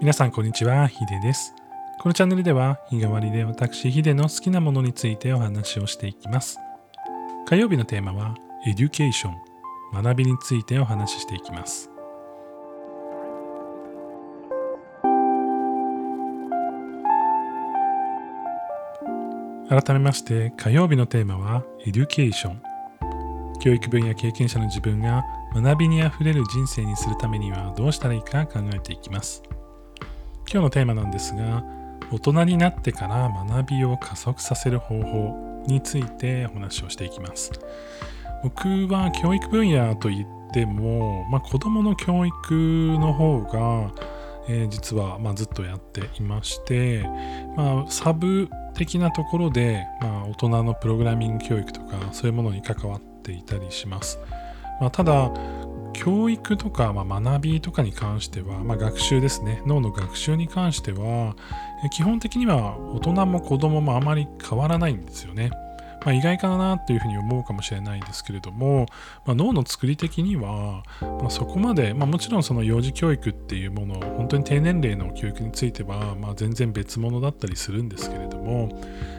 皆さんこんにちは、ヒデです。このチャンネルでは日替わりで私ヒデの好きなものについてお話をしていきます。火曜日のテーマは education、学びについてお話ししていきます。改めまして火曜日のテーマは education。教育分野経験者の自分が学びにあふれる人生にするためにはどうしたらいいか考えていきます。今日のテーマなんですが、大人になってから学びを加速させる方法についてお話をしていきます。僕は教育分野といっても、まあ、子供の教育の方が、えー実は、まあ、ずっとやっていまして、まあ、サブ的なところで、まあ、大人のプログラミング教育とかそういうものに関わっていたりします。まあ、ただ教育とか、まあ、学びとかに関しては、まあ、学習ですね脳の学習に関しては基本的には大人も子供もあまり変わらないんですよね。まあ、意外かなっていうふうに思うかもしれないんですけれども、まあ、脳の作り的には、まあ、そこまで、まあ、もちろんその幼児教育っていうもの本当に低年齢の教育については、まあ、全然別物だったりするんですけれども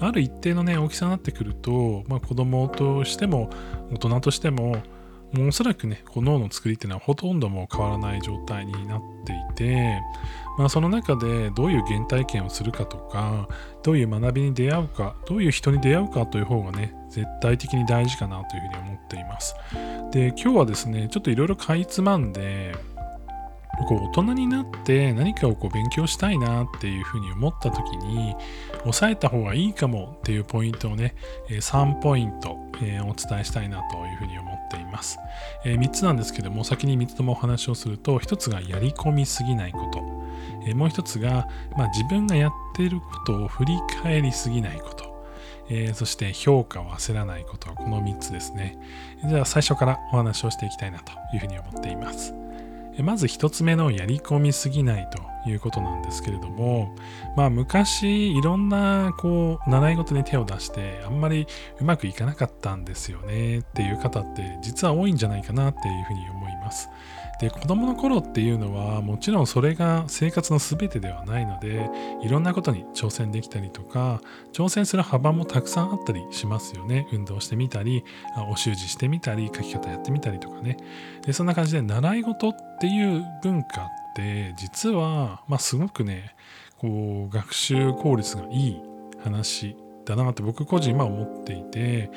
ある一定のね大きさになってくると、まあ、子供としても大人としてももうおそらくね、こう脳の作りっていうのはほとんどもう変わらない状態になっていて、まあ、その中でどういう原体験をするかとか、どういう学びに出会うか、どういう人に出会うかという方がね、絶対的に大事かなというふうに思っています。で、今日はですね、ちょっといろいろかいつまんで、こう大人になって何かをこう勉強したいなっていうふうに思った時に押さえた方がいいかもっていうポイントをね3ポイントお伝えしたいなというふうに思っっています、え3つなんですけども先に3つともお話をすると1つがやり込みすぎないこと。えーもう1つが、まあ、自分がやっていることを振り返りすぎないこと。えーそして評価を焦らないこと。はこの3つですね。じゃあ最初からお話をしていきたいなというふうに思っています。まず一つ目のやり込みすぎないと。いうことなんですけれども、まあ昔いろんなこう習い事に手を出してあんまりうまくいかなかったんですよねっていう方って実は多いんじゃないかなっていうふうに思います。で子供の頃っていうのはもちろんそれが生活の全てではないのでいろんなことに挑戦できたりとか挑戦する幅もたくさんあったりしますよね運動してみたりお習字してみたり書き方やってみたりとかねでそんな感じで習い事っていう文化って実は、まあ、すごくねこう学習効率がいい話だなって僕個人は思っていて、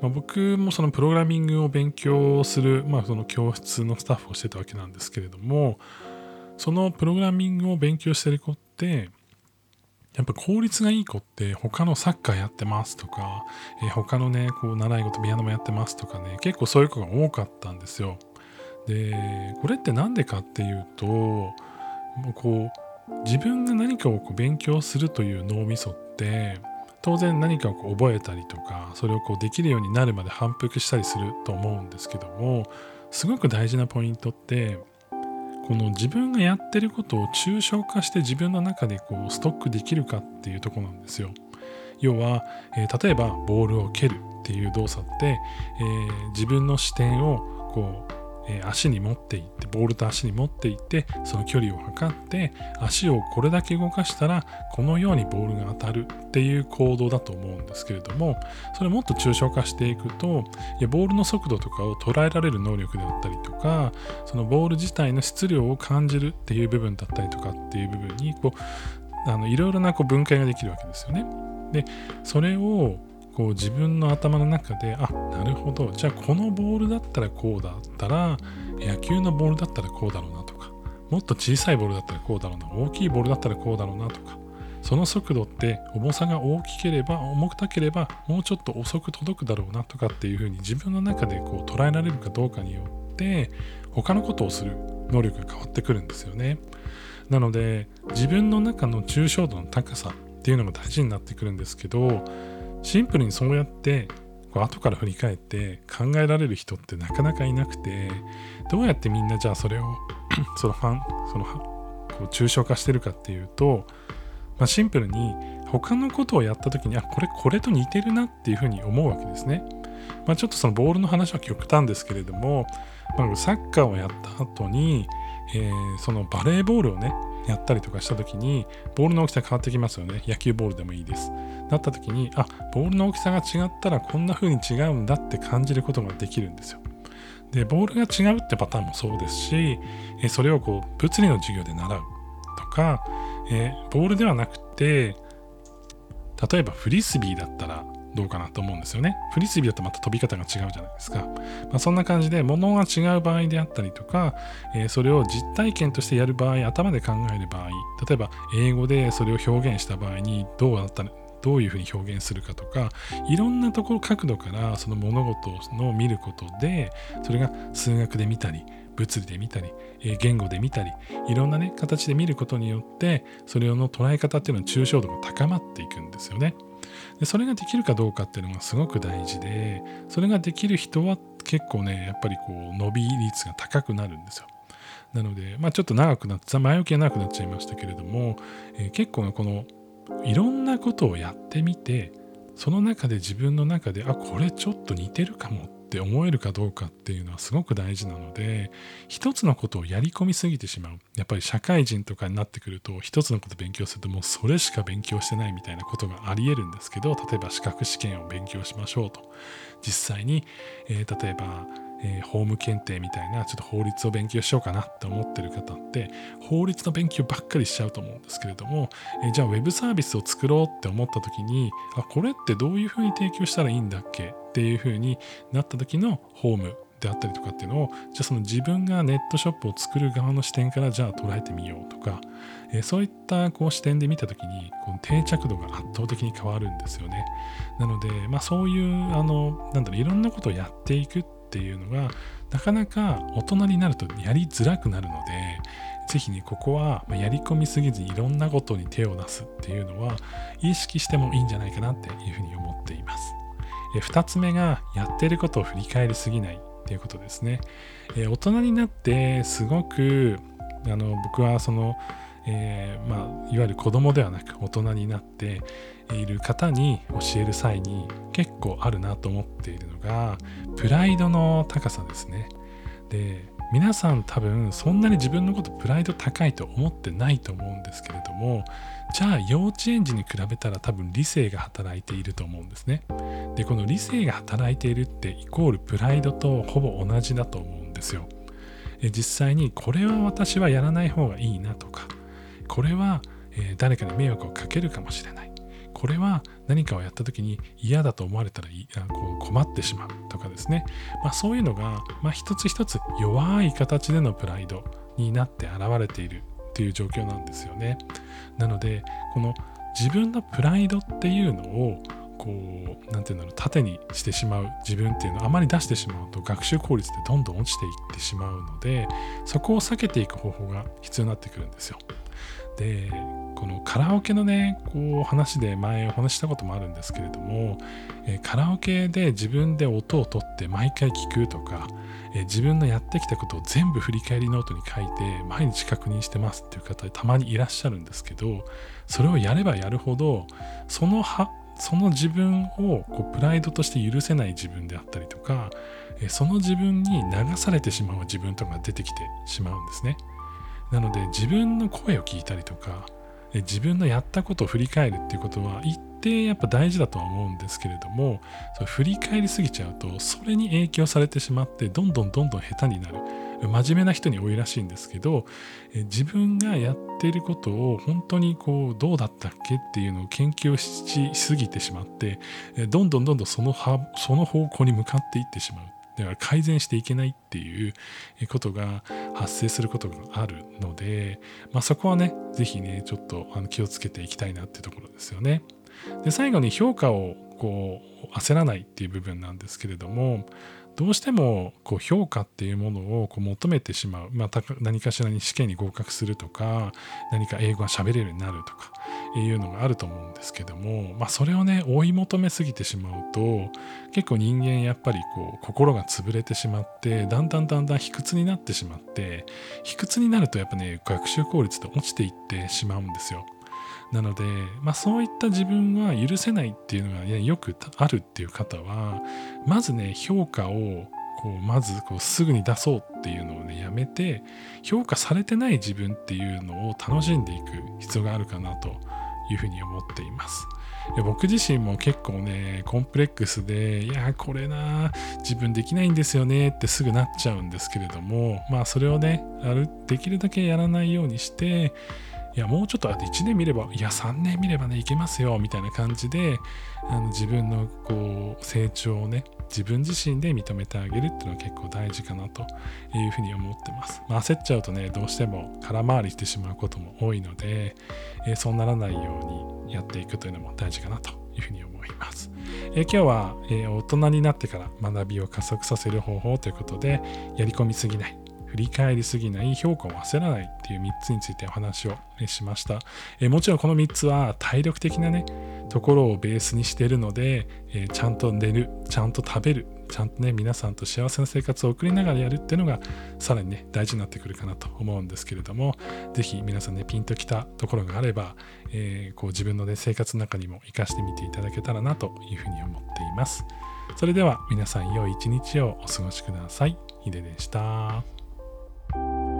まあ、僕もそのプログラミングを勉強する、まあ、その教室のスタッフをしてたわけなんですけれどもそのプログラミングを勉強してる子ってやっぱ効率がいい子って他のサッカーやってますとか、えー他のねこう習い事ピアノもやってますとかね結構そういう子が多かったんですよ。でこれって何でかっていうとこう自分が何かをこう勉強するという脳みそって当然何かをこう覚えたりとかそれをこうできるようになるまで反復したりすると思うんですけどもすごく大事なポイントってこの自分がやってることを抽象化して自分の中でこうストックできるかっていうとこなんですよ。要は、えー例えばボールを蹴るっていう動作って、えー自分の視点をこう、え足に持っていってボールと足に持っていってその距離を測って足をこれだけ動かしたらこのようにボールが当たるっていう行動だと思うんですけれどもそれをもっと抽象化していくといやボールの速度とかを捉えられる能力であったりとかそのボール自体の質量を感じるっていう部分だったりとかっていう部分にこうあのいろいろなこう分解ができるわけですよね。でそれをこう自分の頭の中であなるほどじゃあこのボールだったらこうだったら野球のボールだったらこうだろうなとかもっと小さいボールだったらこうだろうな大きいボールだったらこうだろうなとかその速度って重さが大きければ重たければもうちょっと遅く届くだろうなとかっていうふうに自分の中でこう捉えられるかどうかによって他のことをする能力が変わってくるんですよね。なので自分の中の抽象度の高さっていうのも大事になってくるんですけどシンプルにそうやってこう後から振り返って考えられる人ってなかなかいなくてどうやってみんなじゃあそれを その反そのこう抽象化してるかっていうと、まあ、シンプルに他のことをやった時にあこれこれと似てるなっていうふうに思うわけですね。まあ、ちょっとそのボールの話は極端ですけれども、まあ、サッカーをやった後に、えーそのバレーボールをね、やったりとかした時にボールの大きさ変わってきますよね。野球ボールでもいいです。なった時にあボールの大きさが違ったらこんな風に違うんだって感じることができるんですよ。でボールが違うってパターンもそうですしそれをこう物理の授業で習う。とかえボールではなくて例えばフリスビーだったらどうかなと思うんですよね。フリスビーだとまた飛び方が違うじゃないですか。まあ、そんな感じで物が違う場合であったりとか、えー、それを実体験としてやる場合、頭で考える場合、例えば英語でそれを表現した場合にどうだったどういうふうに表現するかとかいろんなところ角度からその物事の見ることでそれが数学で見たり物理で見たり、え言語で見たりいろんなね形で見ることによってそれの捉え方っていうのは抽象度が高まっていくんですよね。でそれができるかどうかっていうのがすごく大事でそれができる人は結構ねやっぱりこう伸び率が高くなるんですよ。なので、まあ、ちょっと長くなって前置きが長くなっちゃいましたけれども、えー、結構このいろんなことをやってみてその中で自分の中であこれちょっと似てるかもって思えるかどうかっていうのはすごく大事なので一つのことをやり込みすぎてしまう。やっぱり社会人とかになってくると一つのこと勉強するともうそれしか勉強してないみたいなことがありえるんですけど例えば資格試験を勉強しましょうと。実際に、えー、例えばえー、法務検定みたいなちょっと法律を勉強しようかなって思ってる方って法律の勉強ばっかりしちゃうと思うんですけれども、えー、じゃあウェブサービスを作ろうって思った時にあこれってどういうふうに提供したらいいんだっけっていうふうになった時の法務であったりとかっていうのをじゃあその自分がネットショップを作る側の視点からじゃあ捉えてみようとか、えー、そういったこう視点で見た時にこの定着度が圧倒的に変わるんですよね。なので、まあ、そういうあのなんだろういろんなことをやっていくっっていうのがなかなか大人になるとやりづらくなるので是非ねここはやり込みすぎずにいろんなことに手を出すっていうのは意識してもいいんじゃないかなっていうふうに思っています。2つ目がやってることを振り返りすぎないっていうことですね。大人になってすごくあの僕はそのえー、まあ、いわゆる子供ではなく大人になっている方に教える際に結構あるなと思っているのがプライドの高さですね。で皆さん多分そんなに自分のことプライド高いと思ってないと思うんですけれどもじゃあ幼稚園児に比べたら多分理性が働いていると思うんですね。でこの理性が働いているってイコールプライドとほぼ同じだと思うんですよ。実際にこれは私はやらない方がいいなとかこれは、えー、誰かに迷惑をかけるかもしれない。これは何かをやった時に嫌だと思われたらこう困ってしまうとかですね、まあ、そういうのが、まあ、一つ一つ弱い形でのプライドになって現れているっていう状況なんですよね。なのでこの自分のプライドっていうのをこう何て言うんだろう縦にしてしまう自分っていうのをあまり出してしまうと学習効率ってどんどん落ちていってしまうのでそこを避けていく方法が必要になってくるんですよ。でこのカラオケのねこう話で前お話したこともあるんですけれども、えカラオケで自分で音を取って毎回聞くとか、え自分のやってきたことを全部振り返りノートに書いて毎日確認してますっていう方たまにいらっしゃるんですけどそれをやればやるほどそのはその自分をこうプライドとして許せない自分であったりとかその自分に流されてしまう自分とかが出てきてしまうんですね。なので自分の声を聞いたりとか自分のやったことを振り返るっていうことは一定やっぱ大事だとは思うんですけれどもそ振り返りすぎちゃうとそれに影響されてしまってどんどんどんどん下手になる。真面目な人に多いらしいんですけど自分がやっていることを本当にこうどうだったっけっていうのを研究しすぎてしまってどんどんどんどんそのその方向に向かっていってしまう。だから改善していけないっていうことが発生することがあるので、まあ、そこはね、是非ね、ちょっとあの気をつけていきたいなっていうところですよね。で、最後に評価をこう焦らないっていう部分なんですけれども、どうしてもこう評価っていうものをこう求めてしまう、まあ、何かしらに試験に合格するとか何か英語が喋れるようになるとかいうのがあると思うんですけども、まあ、それをね追い求めすぎてしまうと結構人間やっぱりこう心が潰れてしまってだんだんだんだん卑屈になってしまって卑屈になるとやっぱね学習効率って落ちていってしまうんですよ。なので、まあ、そういった自分は許せないっていうのが、ね、よくあるっていう方はまずね評価をこうまずこうすぐに出そうっていうのをねやめて評価されてない自分っていうのを楽しんでいく必要があるかなというふうに思っています。僕自身も結構ねコンプレックスでいやこれな自分できないんですよねってすぐなっちゃうんですけれどもまあそれをねできるだけやらないようにしていやもうちょっとあと1年見ればいや3年見ればねいけますよみたいな感じであの自分のこう成長をね自分自身で認めてあげるっていうのは結構大事かなというふうに思ってます、まあ、焦っちゃうとねどうしても空回りしてしまうことも多いので、えー、そうならないようにやっていくというのも大事かなというふうに思います、え、今日は、えー、大人になってから学びを加速させる方法ということでやり込みすぎない。振り返りすぎない評価を焦らないっていう3つについてお話をしました。えもちろんこの3つは体力的なね、ところをベースにしているので、えちゃんと寝る、ちゃんと食べる、ちゃんとね、皆さんと幸せな生活を送りながらやるっていうのが、さらにね、大事になってくるかなと思うんですけれども、ぜひ皆さんね、ピンときたところがあれば、えー、こう自分の、ね、生活の中にも活かしてみていただけたらなというふうに思っています。それでは皆さん良い一日をお過ごしください。ヒデでした。Bye.